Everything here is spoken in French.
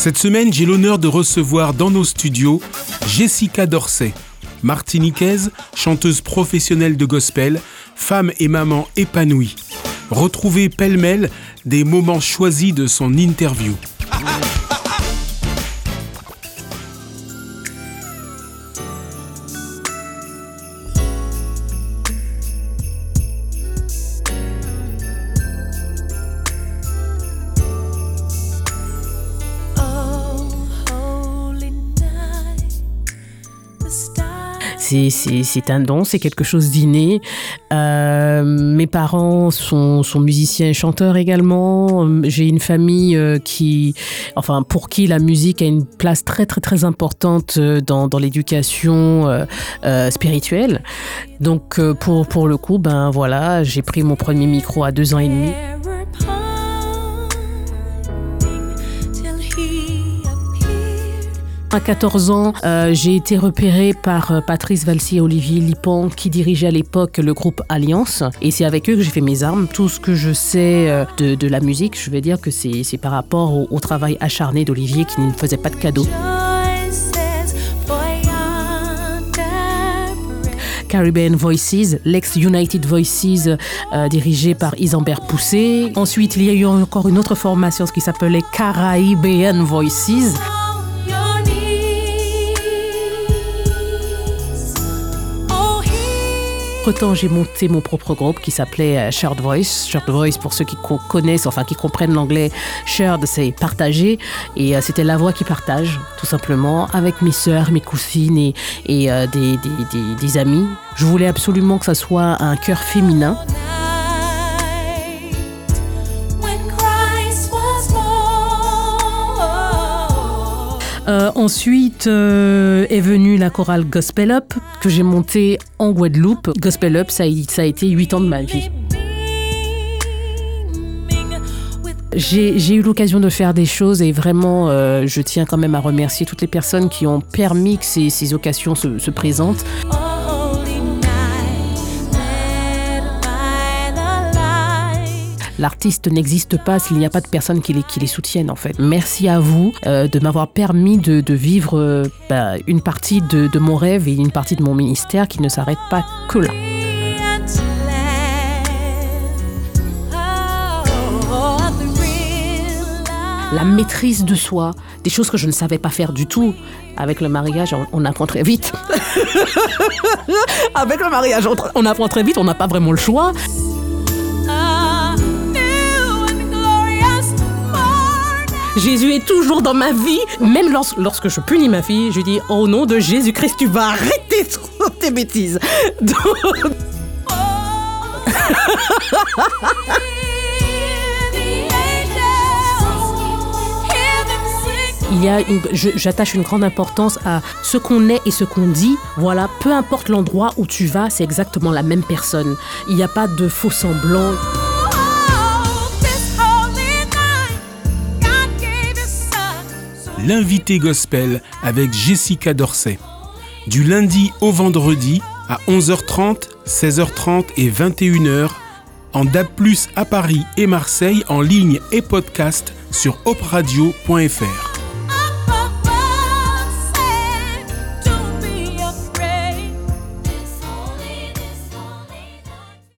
Cette semaine, j'ai l'honneur de recevoir dans nos studios Jessica Dorsey, martiniquaise, chanteuse professionnelle de gospel, femme et maman épanouie. Retrouvez pêle-mêle des moments choisis de son interview. C'est un don, c'est quelque chose d'inné. Euh, mes parents sont, musiciens et chanteurs également. J'ai une famille euh, qui, enfin, pour qui la musique a une place très très très importante euh, dans, dans l'éducation spirituelle. Donc pour, pour le coup, ben voilà, j'ai pris mon premier micro à deux ans et demi. À 14 ans, euh, j'ai été repérée par euh, Patrice Valsi et Olivier Lipan qui dirigeaient à l'époque le groupe Alliance. Et c'est avec eux que j'ai fait mes armes. Tout ce que je sais euh, de, la musique, je vais dire que c'est par rapport au, travail acharné d'Olivier qui ne faisait pas de cadeaux. Caribbean Voices, l'ex-United Voices dirigé par Isambert Poussé. Ensuite, il y a eu encore une autre formation qui s'appelait Caribbean Voices. Entre-temps, j'ai monté mon propre groupe qui s'appelait euh, Shared Voice. Shared Voice, pour ceux qui connaissent, enfin qui comprennent l'anglais, shared, c'est partager. Et euh, c'était la voix qui partage, tout simplement, avec mes sœurs, mes cousines et, euh, des, des, des amis. Je voulais absolument que ça soit un cœur féminin. Euh, ensuite euh, est venue la chorale Gospel Up que j'ai montée en Guadeloupe. Gospel Up, ça a, été 8 ans de ma vie. J'ai eu l'occasion de faire des choses et vraiment, euh, je tiens quand même à remercier toutes les personnes qui ont permis que ces, occasions se présentent. L'artiste n'existe pas s'il n'y a pas de personnes qui les, soutiennent en fait. Merci à vous euh, de m'avoir permis de, vivre euh, bah, une partie de mon rêve et une partie de mon ministère qui ne s'arrête pas que là. la maîtrise de soi, des choses que je ne savais pas faire du tout. Avec le mariage, on, apprend très vite. Avec le mariage, on apprend très vite, on n'a pas vraiment le choix. Jésus est toujours dans ma vie. Même lorsque je punis ma fille, je dis au nom de Jésus-Christ, tu vas arrêter tes bêtises. il y a j'attache une grande importance à ce qu'on est et ce qu'on dit. Voilà, peu importe l'endroit où tu vas, c'est exactement la même personne. Il n'y a pas de faux semblants. L'invité gospel avec Jessica Dorsey. Du lundi au vendredi à 11h30, 16h30 et 21h en DAB+, à Paris et Marseille en ligne et podcast sur opradio.fr.